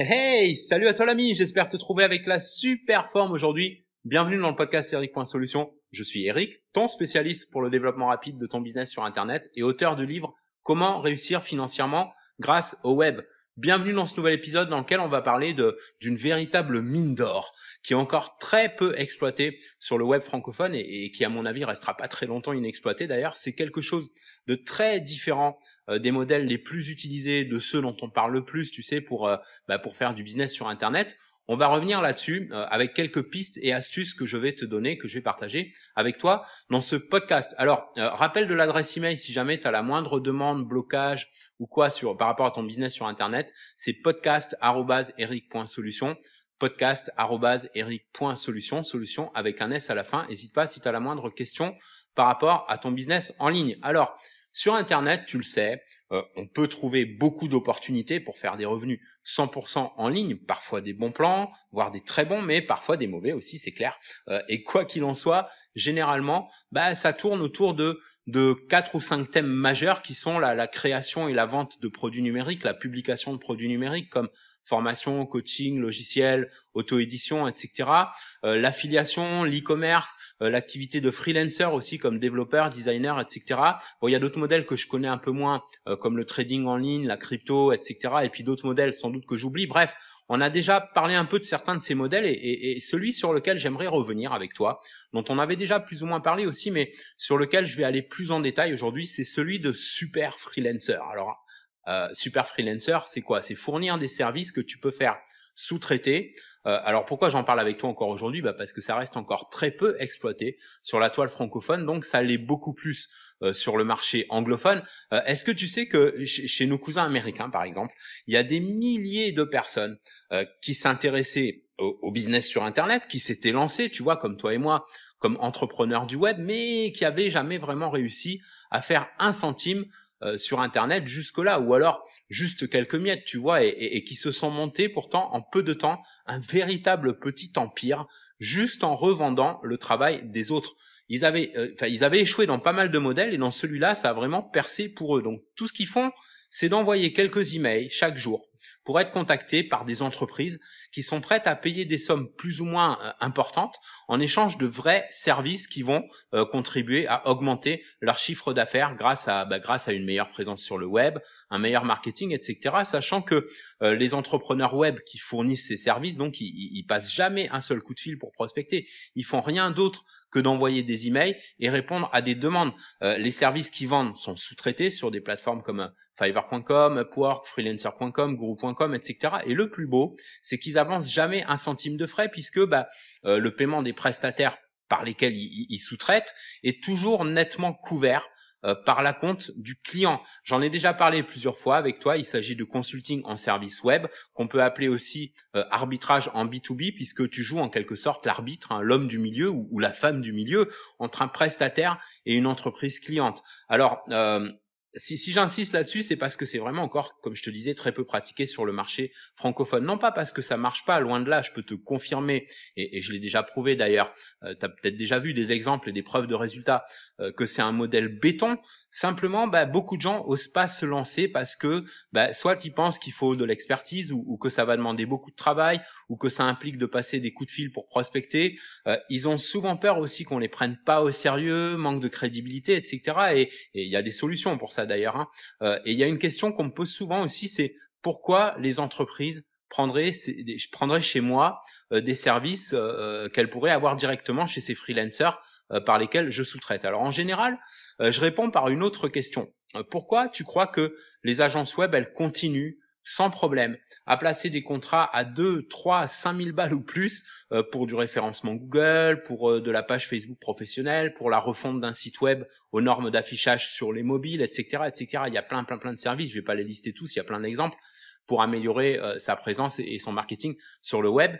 Hey, salut à toi l'ami, j'espère te trouver avec la super forme aujourd'hui. Bienvenue dans le podcast Eric.solution. Je suis Eric, ton spécialiste pour le développement rapide de ton business sur Internet et auteur du livre Comment réussir financièrement grâce au web. Bienvenue dans ce nouvel épisode dans lequel on va parler d'une véritable mine d'or qui est encore très peu exploitée sur le web francophone et, qui à mon avis restera pas très longtemps inexploitée d'ailleurs. C'est quelque chose de très différent euh, des modèles les plus utilisés, de ceux dont on parle le plus, tu sais, pour, euh, bah, pour faire du business sur Internet. On va revenir là-dessus euh, avec quelques pistes et astuces que je vais te donner, que je vais partager avec toi dans ce podcast. Alors, rappel de l'adresse email si jamais tu as la moindre demande, blocage ou quoi sur, par rapport à ton business sur Internet, c'est podcast.eric.solution podcast.eric.solution, solution avec un S à la fin. N'hésite pas si tu as la moindre question par rapport à ton business en ligne. Alors, sur Internet, tu le sais, euh, on peut trouver beaucoup d'opportunités pour faire des revenus 100% en ligne, parfois des bons plans, voire des très bons, mais parfois des mauvais aussi, c'est clair. Euh, et quoi qu'il en soit, généralement, bah, ça tourne autour de de quatre ou cinq thèmes majeurs qui sont la, la création et la vente de produits numériques, la publication de produits numériques comme formation, coaching, logiciel, auto-édition, etc. Euh, l'affiliation, l'e-commerce, euh, l'activité de freelancer aussi comme développeur, designer, etc. Bon, il y a d'autres modèles que je connais un peu moins, euh, comme le trading en ligne, la crypto, etc. Et puis d'autres modèles sans doute que j'oublie. Bref, on a déjà parlé un peu de certains de ces modèles et, et celui sur lequel j'aimerais revenir avec toi, dont on avait déjà plus ou moins parlé aussi, mais sur lequel je vais aller plus en détail aujourd'hui, c'est celui de super freelancer. Alors euh, super freelancer, c'est quoi? C'est fournir des services que tu peux faire sous-traiter. Euh, alors pourquoi j'en parle avec toi encore aujourd'hui? Bah Parce que ça reste encore très peu exploité sur la toile francophone, donc ça l'est beaucoup plus euh, sur le marché anglophone. Est-ce que tu sais que chez, nos cousins américains, par exemple, il y a des milliers de personnes qui s'intéressaient au, au, business sur Internet, qui s'étaient lancées, tu vois, comme toi et moi, comme entrepreneurs du web, mais qui avaient jamais vraiment réussi à faire un centime euh, sur Internet jusque-là, ou alors juste quelques miettes, tu vois, et, qui se sont montés pourtant en peu de temps un véritable petit empire, juste en revendant le travail des autres. Ils avaient, euh, ils avaient échoué dans pas mal de modèles, et dans celui-là, ça a vraiment percé pour eux. Donc tout ce qu'ils font, c'est d'envoyer quelques emails chaque jour pour être contactés par des entreprises qui sont prêtes à payer des sommes plus ou moins euh, importantes en échange de vrais services qui vont euh, contribuer à augmenter leur chiffre d'affaires grâce à bah, grâce à une meilleure présence sur le web, un meilleur marketing, etc. Sachant que euh, les entrepreneurs web qui fournissent ces services, donc ils, ils, passent jamais un seul coup de fil pour prospecter. Ils font rien d'autre que d'envoyer des emails et répondre à des demandes. les services qu'ils vendent sont sous-traités sur des plateformes comme Fiverr.com, Upwork, Freelancer.com, Guru.com, etc. Et le plus beau, c'est qu'ils avancent jamais un centime de frais puisque bah, euh, le paiement des prestataires par lesquels ils, sous-traitent est toujours nettement couvert euh, par la compte du client. J'en ai déjà parlé plusieurs fois avec toi. Il s'agit de consulting en service web, qu'on peut appeler aussi euh, arbitrage en B2B, puisque tu joues en quelque sorte l'arbitre, hein, l'homme du milieu ou, ou, la femme du milieu, entre un prestataire et une entreprise cliente. Alors, si, si j'insiste là-dessus, c'est parce que c'est vraiment encore, comme je te disais, très peu pratiqué sur le marché francophone. Non pas parce que ça marche pas, loin de là, je peux te confirmer, et, et je l'ai déjà prouvé d'ailleurs, euh, tu as peut-être déjà vu des exemples et des preuves de résultats, euh, que c'est un modèle béton. Simplement, bah, beaucoup de gens osent pas se lancer parce que bah, soit ils pensent qu'il faut de l'expertise ou, que ça va demander beaucoup de travail ou que ça implique de passer des coups de fil pour prospecter. Euh, ils ont souvent peur aussi qu'on les prenne pas au sérieux, manque de crédibilité, etc. Et il y a des solutions pour ça d'ailleurs. Hein. Euh, et il y a une question qu'on me pose souvent aussi, c'est pourquoi les entreprises prendraient, prendraient chez moi euh, des services euh, qu'elles pourraient avoir directement chez ces freelancers? Par lesquels je sous-traite. Alors en général, je réponds par une autre question. pourquoi tu crois que les agences web, elles continuent sans problème à placer des contrats à 2, 3, 5 000 balles ou plus euh, pour du référencement Google, pour euh, de la page Facebook professionnelle, pour la refonte d'un site web aux normes d'affichage sur les mobiles, etc., etc. Il y a plein, plein, plein de services. Je vais pas les lister tous. Il y a plein d'exemples pour améliorer euh, sa présence et, son marketing sur le web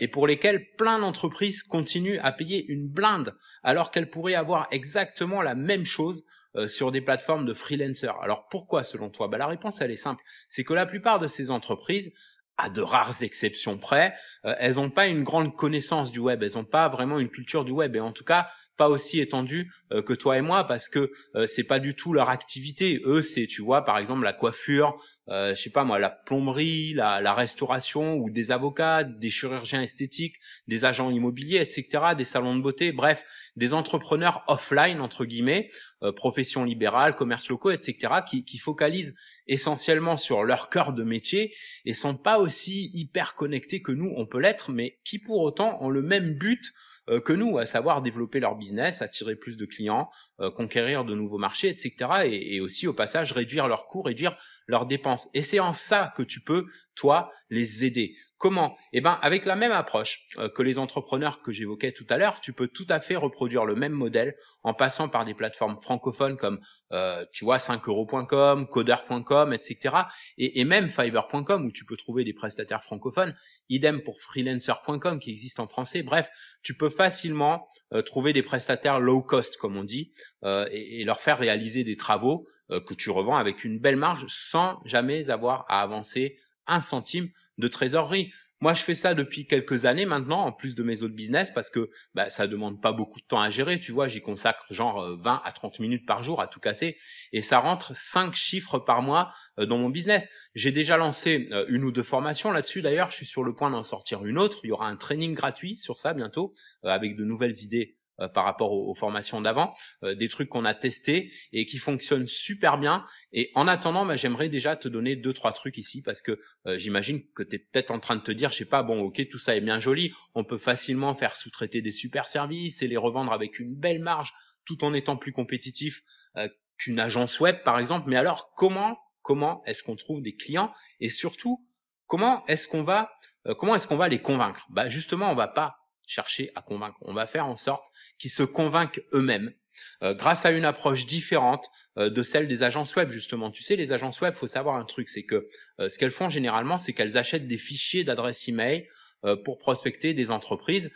et pour lesquels plein d'entreprises continuent à payer une blinde alors qu'elles pourraient avoir exactement la même chose euh, sur des plateformes de freelancers. Alors pourquoi selon toi? Bah, La réponse elle est simple, c'est que la plupart de ces entreprises, à de rares exceptions près, euh, elles n'ont pas une grande connaissance du web, elles n'ont pas vraiment une culture du web. Et en tout cas pas aussi étendue que toi et moi parce que c'est pas du tout leur activité. Eux, c'est tu vois par exemple la coiffure, euh, je sais pas moi, la plomberie, la, restauration ou des avocats, des chirurgiens esthétiques, des agents immobiliers, etc., des salons de beauté, bref, des entrepreneurs offline entre guillemets, euh, professions libérales, commerces locaux, etc., qui, qui focalisent essentiellement sur leur cœur de métier et sont pas aussi hyper connectés que nous on peut l'être, mais qui pour autant ont le même but euh, que nous, à savoir développer leur business, attirer plus de clients, euh, conquérir de nouveaux marchés, etc. Et, et, aussi au passage réduire leurs coûts, réduire leurs dépenses. Et c'est en ça que tu peux, toi, les aider. Comment? Eh ben, avec la même approche euh, que les entrepreneurs que j'évoquais tout à l'heure, tu peux tout à fait reproduire le même modèle en passant par des plateformes francophones comme, euh, tu vois, 5euros.com, coder.com, etc. Et, même Fiverr.com où tu peux trouver des prestataires francophones. Idem pour freelancer.com qui existe en français. Bref, tu peux facilement euh, trouver des prestataires low cost, comme on dit, et, et leur faire réaliser des travaux que tu revends avec une belle marge sans jamais avoir à avancer un centime de trésorerie. Moi, je fais ça depuis quelques années maintenant, en plus de mes autres business, parce que bah, ça demande pas beaucoup de temps à gérer. Tu vois, j'y consacre genre 20 euh, à 30 minutes par jour à tout casser, et ça rentre 5 chiffres par mois euh, dans mon business. J'ai déjà lancé euh, une ou deux formations là-dessus. D'ailleurs, je suis sur le point d'en sortir une autre. Il y aura un training gratuit sur ça bientôt, avec de nouvelles idées euh, par rapport aux, formations d'avant, euh, des trucs qu'on a testés et qui fonctionnent super bien. Et en attendant, bah, j'aimerais déjà te donner deux trois trucs ici parce que euh, j'imagine que tu es peut-être en train de te dire, je sais pas, bon, ok, tout ça est bien joli, on peut facilement faire sous-traiter des super services et les revendre avec une belle marge tout en étant plus compétitif qu'une agence web par exemple. Mais alors comment comment est-ce qu'on trouve des clients et surtout comment est-ce qu'on va comment est-ce qu'on va les convaincre? Bah justement, on va pas chercher à convaincre. On va faire en sorte qu'ils se convainquent eux-mêmes euh, grâce à une approche différente euh, de celle des agences web justement. Tu sais, les agences web, faut savoir un truc, c'est que euh, ce qu'elles font généralement, c'est qu'elles achètent des fichiers d'adresse email pour prospecter des entreprises.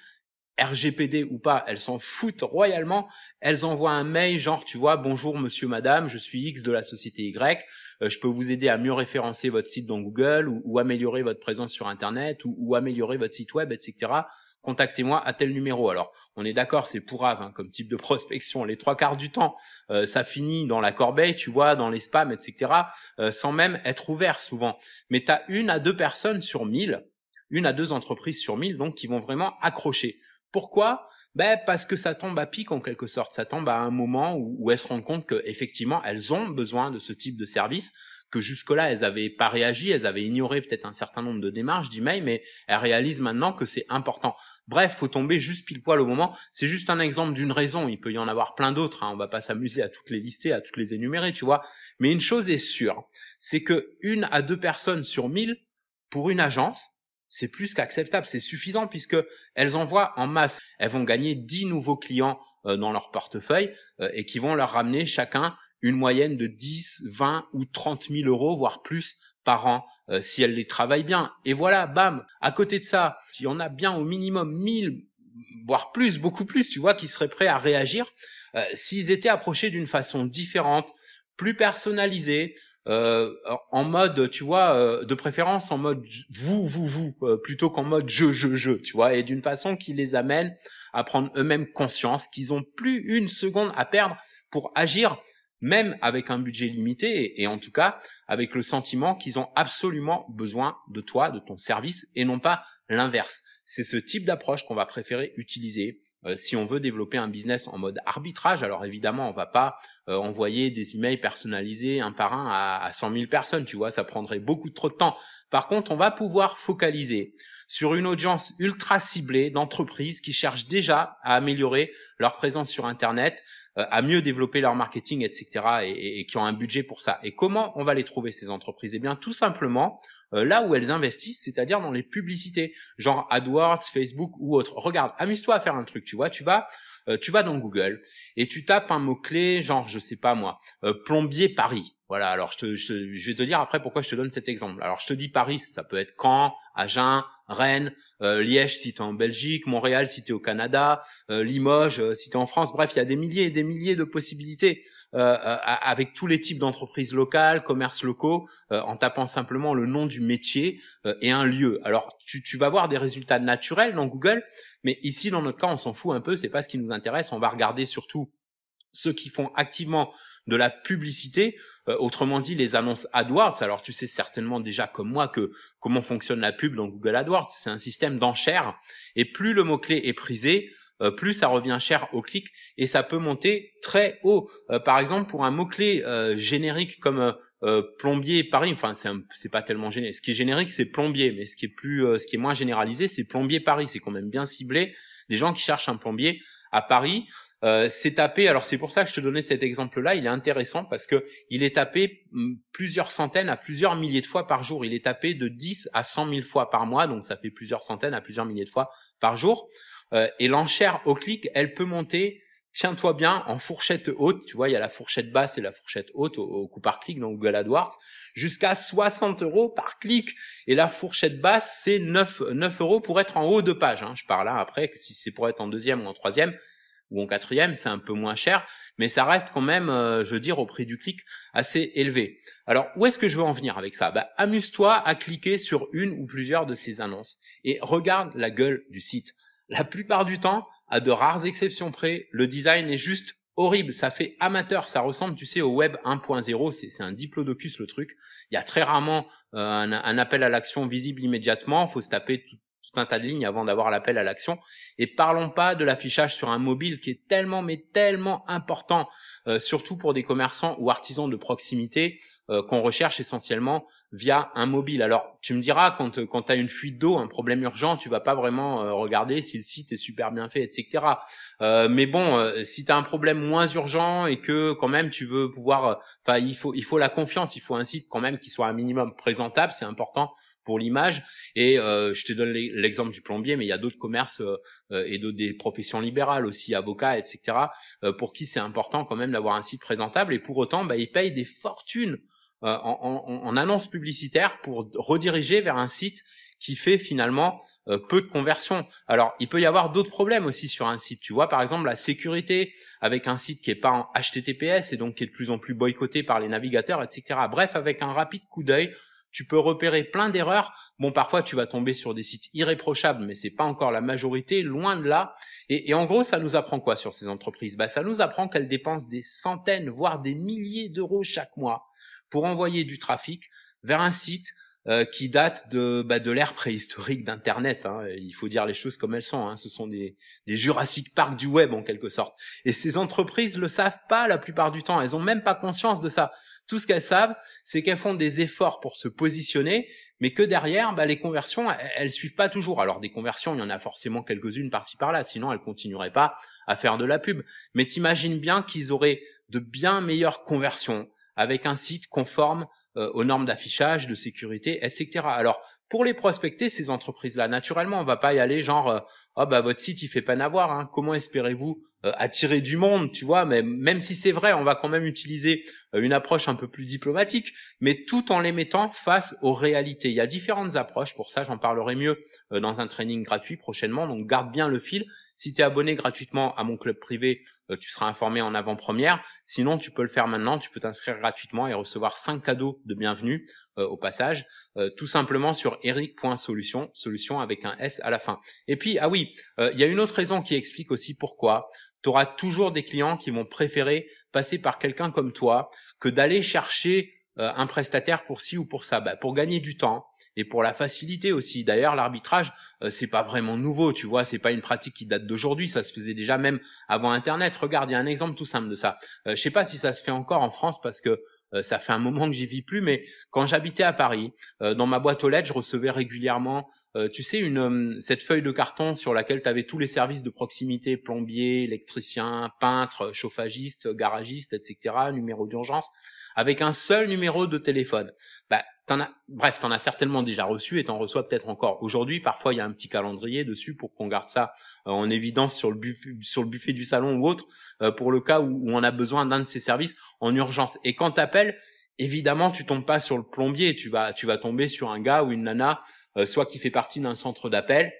RGPD ou pas, elles s'en foutent royalement. Elles envoient un mail genre, tu vois, bonjour monsieur, madame, je suis X de la société Y, je peux vous aider à mieux référencer votre site dans Google ou, améliorer votre présence sur Internet ou, ou améliorer votre site web, etc contactez-moi à tel numéro. Alors, on est d'accord, c'est pour hein, comme type de prospection. Les trois quarts du temps, euh, ça finit dans la corbeille, tu vois, dans les spams, etc., euh, sans même être ouvert souvent. Mais tu as une à deux personnes sur mille, une à deux entreprises sur mille, donc qui vont vraiment accrocher. Pourquoi? Ben parce que ça tombe à pic en quelque sorte. Ça tombe à un moment où, où elles se rendent compte qu'effectivement, elles ont besoin de ce type de service que jusque-là, elles avaient pas réagi, elles avaient ignoré peut-être un certain nombre de démarches d'email, mais elles réalisent maintenant que c'est important. Bref, faut tomber juste pile poil au moment. C'est juste un exemple d'une raison. Il peut y en avoir plein d'autres. Hein. On va pas s'amuser à toutes les lister, à toutes les énumérer, tu vois. Mais une chose est sûre, c'est que une à deux personnes sur mille pour une agence, c'est plus qu'acceptable, c'est suffisant puisque elles envoient en masse. Elles vont gagner 10 nouveaux clients euh, dans leur portefeuille euh, et qui vont leur ramener chacun une moyenne de 10, 20 ou 30 000 euros, voire plus par an, euh, si elles les travaillent bien. Et voilà, bam, à côté de ça, il y en a bien au minimum 1000, voire plus, beaucoup plus, tu vois, qui seraient prêts à réagir, euh, s'ils étaient approchés d'une façon différente, plus personnalisée, euh, en mode, tu vois, de préférence en mode vous, vous, vous, plutôt qu'en mode je, je, je, tu vois, et d'une façon qui les amène à prendre eux-mêmes conscience qu'ils ont plus une seconde à perdre pour agir même avec un budget limité et, en tout cas avec le sentiment qu'ils ont absolument besoin de toi, de ton service et non pas l'inverse. C'est ce type d'approche qu'on va préférer utiliser euh, si on veut développer un business en mode arbitrage. Alors évidemment, on va pas euh, envoyer des emails personnalisés un par un à, à 100 000 personnes, tu vois, ça prendrait beaucoup trop de temps. Par contre, on va pouvoir focaliser sur une audience ultra ciblée d'entreprises qui cherchent déjà à améliorer leur présence sur Internet, à mieux développer leur marketing, etc. Et, et, qui ont un budget pour ça. Et comment on va les trouver ces entreprises? Eh bien, tout simplement euh, là où elles investissent, c'est-à-dire dans les publicités, genre AdWords, Facebook ou autre. Regarde, amuse-toi à faire un truc, tu vois, tu vas euh, tu vas dans Google et tu tapes un mot-clé, genre, je sais pas moi, plombier Paris. Voilà, alors je, te, je, je, vais te dire après pourquoi je te donne cet exemple. Alors je te dis Paris, ça peut être Caen, Agen, Rennes, euh, Liège si tu es en Belgique, Montréal si tu es au Canada, euh, Limoges euh, si tu es en France. Bref, il y a des milliers et des milliers de possibilités. Avec tous les types d'entreprises locales, commerces locaux, en tapant simplement le nom du métier et un lieu. Alors tu, tu vas voir des résultats naturels dans Google, mais ici dans notre cas on s'en fout un peu, c'est pas ce qui nous intéresse. On va regarder surtout ceux qui font activement de la publicité, euh, autrement dit les annonces AdWords. Alors tu sais certainement déjà comme moi que comment fonctionne la pub dans Google AdWords, c'est un système d'enchères et plus le mot-clé est prisé, euh, plus ça revient cher au clic et ça peut monter très haut. Euh, par exemple, pour un mot-clé générique comme plombier Paris, enfin c'est pas tellement générique. Ce qui est générique, c'est plombier, mais ce qui est plus, ce qui est moins généralisé, c'est plombier Paris. C'est quand même bien ciblé. Des gens qui cherchent un plombier à Paris, euh, c'est tapé. Alors c'est pour ça que je te donnais cet exemple-là. Il est intéressant parce que il est tapé mm, plusieurs centaines à plusieurs milliers de fois par jour. Il est tapé de 10 à 100 000 fois par mois, donc ça fait plusieurs centaines à plusieurs milliers de fois par jour. Euh, et l'enchère au clic, elle peut monter. Tiens-toi bien en fourchette haute. Tu vois, il y a la fourchette basse et la fourchette haute au, coup par clic dans Google AdWords jusqu'à 60 euros par clic. Et la fourchette basse, c'est 9, 9 euros pour être en haut de page. Hein. Je parle là après, si c'est pour être en deuxième ou en troisième, ou en quatrième, c'est un peu moins cher, mais ça reste quand même, euh, je veux dire, au prix du clic assez élevé. Alors, où est-ce que je veux en venir avec ça? Bah, Amuse-toi à cliquer sur une ou plusieurs de ces annonces et regarde la gueule du site. La plupart du temps, à de rares exceptions près, le design est juste horrible, ça fait amateur, ça ressemble, tu sais, au web 1.0, c'est un diplodocus le truc. Il y a très rarement euh, un, appel à l'action visible immédiatement, faut se taper tout, un tas de lignes avant d'avoir l'appel à l'action. Et parlons pas de l'affichage sur un mobile qui est tellement mais tellement important, euh, surtout pour des commerçants ou artisans de proximité euh, qu'on recherche essentiellement via un mobile. Alors tu me diras quand quand tu as une fuite d'eau, un problème urgent, tu vas pas vraiment euh, regarder si le site est super bien fait, etc. mais bon, si tu as un problème moins urgent et que quand même tu veux pouvoir, enfin il faut il faut la confiance, il faut un site quand même qui soit un minimum présentable, c'est important pour l'image. Et euh, je te donne l'exemple du plombier, mais il y a d'autres commerces euh, euh, et d'autres des professions libérales aussi, avocats, etc. pour qui c'est important quand même d'avoir un site présentable. Et pour autant, bah, ils payent des fortunes en, en, en annonces publicitaires pour rediriger vers un site qui fait finalement peu de conversion. Alors, il peut y avoir d'autres problèmes aussi sur un site. Tu vois, par exemple, la sécurité avec un site qui est pas en HTTPS et donc qui est de plus en plus boycotté par les navigateurs, etc. Bref, avec un rapide coup d'œil, tu peux repérer plein d'erreurs. Bon, parfois tu vas tomber sur des sites irréprochables, mais c'est pas encore la majorité, loin de là. Et, en gros, ça nous apprend quoi sur ces entreprises? Bah, ça nous apprend qu'elles dépensent des centaines, voire des milliers d'euros chaque mois pour envoyer du trafic vers un site euh, qui date de, bah, de l'ère préhistorique d'Internet. Hein. Il faut dire les choses comme elles sont. Hein. Ce sont des, des Jurassic Park du web en quelque sorte. Et ces entreprises le savent pas la plupart du temps. Elles ont même pas conscience de ça. Tout ce qu'elles savent, c'est qu'elles font des efforts pour se positionner, mais que derrière, bah, les conversions, elles, suivent pas toujours. Alors des conversions, il y en a forcément quelques-unes par-ci par-là, sinon elles continueraient pas à faire de la pub. Mais t'imagines bien qu'ils auraient de bien meilleures conversions avec un site conforme euh, aux normes d'affichage, de sécurité, etc. Alors pour les prospecter, ces entreprises-là, naturellement, on va pas y aller genre, euh, oh bah votre site il fait pas n'avoir. Hein. Comment espérez-vous euh, attirer du monde, tu vois, mais même si c'est vrai, on va quand même utiliser euh, une approche un peu plus diplomatique, mais tout en les mettant face aux réalités. Il y a différentes approches, pour ça j'en parlerai mieux euh, dans un training gratuit prochainement, donc garde bien le fil. Si tu es abonné gratuitement à mon club privé, tu seras informé en avant-première. Sinon, tu peux le faire maintenant, tu peux t'inscrire gratuitement et recevoir 5 cadeaux de bienvenue au passage, tout simplement sur eric.solution, solution avec un S à la fin. Et puis, ah oui, il y a une autre raison qui explique aussi pourquoi tu auras toujours des clients qui vont préférer passer par quelqu'un comme toi que d'aller chercher euh, un prestataire pour ci ou pour ça, bah, pour gagner du temps et pour la facilité aussi. D'ailleurs, l'arbitrage, euh, c'est pas vraiment nouveau, tu vois, c'est pas une pratique qui date d'aujourd'hui, ça se faisait déjà même avant Internet. Regarde, il y a un exemple tout simple de ça. Euh, je sais pas si ça se fait encore en France parce que euh, ça fait un moment que j'y vis plus, mais quand j'habitais à Paris, euh, dans ma boîte aux lettres, je recevais régulièrement, euh, tu sais, une cette feuille de carton sur laquelle tu avais tous les services de proximité, plombier, électricien, peintre, chauffagiste, garagiste, etc., numéro d'urgence avec un seul numéro de téléphone. Bah, t'en as, bref, t'en as certainement déjà reçu et t'en reçois peut-être encore aujourd'hui. Parfois, il y a un petit calendrier dessus pour qu'on garde ça euh, en évidence sur le buffet, sur le buffet du salon ou autre, euh, pour le cas où, on a besoin d'un de ces services en urgence. Et quand t'appelles, évidemment, tu tombes pas sur le plombier, tu vas, tu vas tomber sur un gars ou une nana, euh, soit qui fait partie d'un centre d'appel,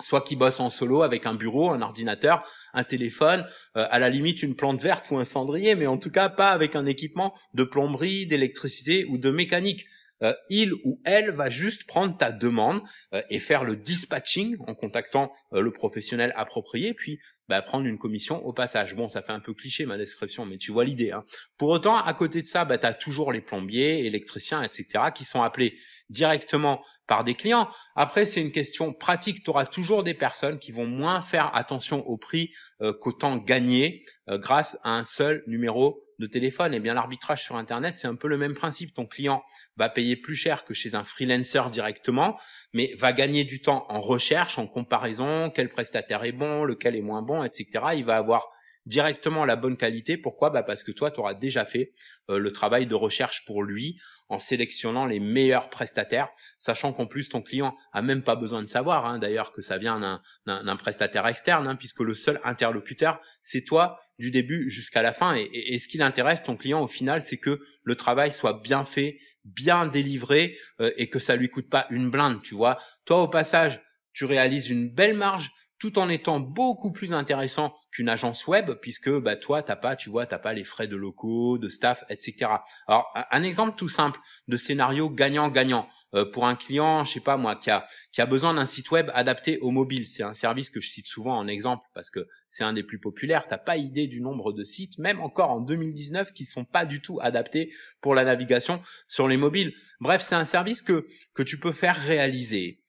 soit qui bossent en solo avec un bureau, un ordinateur, un téléphone, euh, à la limite une plante verte ou un cendrier, mais en tout cas pas avec un équipement de plomberie, d'électricité ou de mécanique. Euh, il ou elle va juste prendre ta demande euh, et faire le dispatching en contactant le professionnel approprié, puis bah, prendre une commission au passage. Bon, ça fait un peu cliché ma description, mais tu vois l'idée. Hein. Pour autant, à côté de ça, bah, tu as toujours les plombiers, électriciens, etc., qui sont appelés directement par des clients. Après, c'est une question pratique. Tu auras toujours des personnes qui vont moins faire attention au prix euh, qu'au temps gagné euh, grâce à un seul numéro de téléphone. Et eh bien, l'arbitrage sur Internet, c'est un peu le même principe. Ton client va payer plus cher que chez un freelancer directement, mais va gagner du temps en recherche, en comparaison, quel prestataire est bon, lequel est moins bon, etc. Il va avoir directement la bonne qualité. Pourquoi? Bah Parce que toi, tu auras déjà fait euh, le travail de recherche pour lui en sélectionnant les meilleurs prestataires, sachant qu'en plus ton client a même pas besoin de savoir, hein, d'ailleurs que ça vient d'un prestataire externe, hein, puisque le seul interlocuteur, c'est toi du début jusqu'à la fin. Et, ce qui l'intéresse, ton client, au final, c'est que le travail soit bien fait, bien délivré euh, et que ça lui coûte pas une blinde, tu vois. Toi, au passage, tu réalises une belle marge, tout en étant beaucoup plus intéressant qu'une agence web, puisque bah, toi, t'as pas, tu vois, t'as pas les frais de locaux, de staff, etc. Alors, un exemple tout simple de scénario gagnant-gagnant euh, pour un client, je sais pas moi, qui a, qui a besoin d'un site web adapté au mobile. C'est un service que je cite souvent en exemple parce que c'est un des plus populaires. T'as pas idée du nombre de sites, même encore en 2019, qui sont pas du tout adaptés pour la navigation sur les mobiles. Bref, c'est un service que que tu peux faire réaliser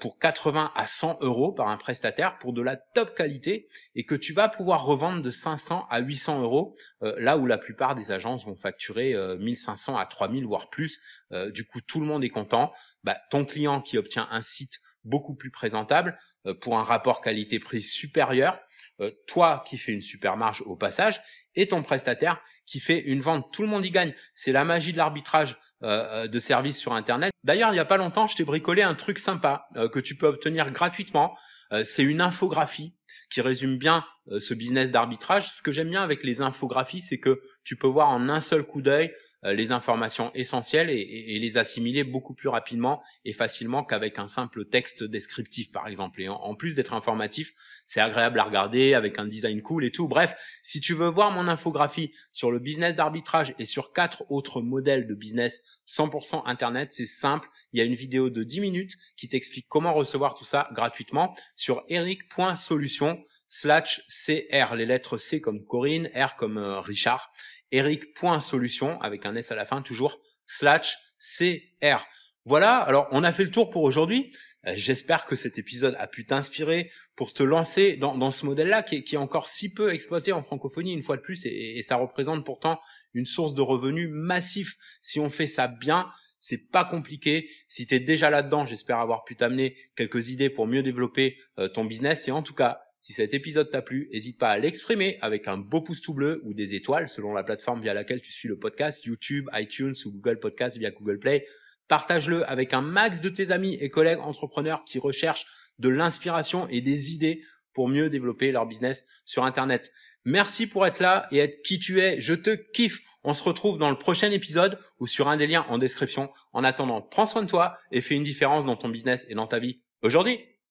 pour 80 à 100 euros par un prestataire pour de la top qualité et que tu vas pouvoir revendre de 500 à 800 euros euh, là où la plupart des agences vont facturer 1500 euh, à 3000 voire plus. du coup, tout le monde est content. Bah, ton client qui obtient un site beaucoup plus présentable pour un rapport qualité-prix supérieur, toi qui fais une super marge au passage et ton prestataire qui fait une vente. Tout le monde y gagne. C'est la magie de l'arbitrage. Euh, euh, de services sur Internet. D'ailleurs, il n'y a pas longtemps, je t'ai bricolé un truc sympa euh, que tu peux obtenir gratuitement. c'est une infographie qui résume bien ce business d'arbitrage. Ce que j'aime bien avec les infographies, c'est que tu peux voir en un seul coup d'œil les informations essentielles et, les assimiler beaucoup plus rapidement et facilement qu'avec un simple texte descriptif, par exemple. Et en, plus d'être informatif, c'est agréable à regarder avec un design cool et tout. Bref, si tu veux voir mon infographie sur le business d'arbitrage et sur quatre autres modèles de business 100% Internet, c'est simple. Il y a une vidéo de 10 minutes qui t'explique comment recevoir tout ça gratuitement sur eric.solution slash CR, les lettres C comme Corinne, R comme euh, Richard eric.solution avec un S à la fin toujours slash CR. Voilà, alors on a fait le tour pour aujourd'hui. Euh, j'espère que cet épisode a pu t'inspirer pour te lancer dans, ce modèle-là qui est, encore si peu exploité en francophonie une fois de plus et, ça représente pourtant une source de revenus massif. Si on fait ça bien, c'est pas compliqué. Si tu es déjà là-dedans, j'espère avoir pu t'amener quelques idées pour mieux développer euh, ton business et en tout cas, si cet épisode t'a plu, n'hésite pas à l'exprimer avec un beau pouce tout bleu ou des étoiles selon la plateforme via laquelle tu suis le podcast, YouTube, iTunes ou Google Podcast via Google Play. Partage-le avec un max de tes amis et collègues entrepreneurs qui recherchent de l'inspiration et des idées pour mieux développer leur business sur Internet. Merci pour être là et être qui tu es. Je te kiffe. On se retrouve dans le prochain épisode ou sur un des liens en description. En attendant, prends soin de toi et fais une différence dans ton business et dans ta vie aujourd'hui.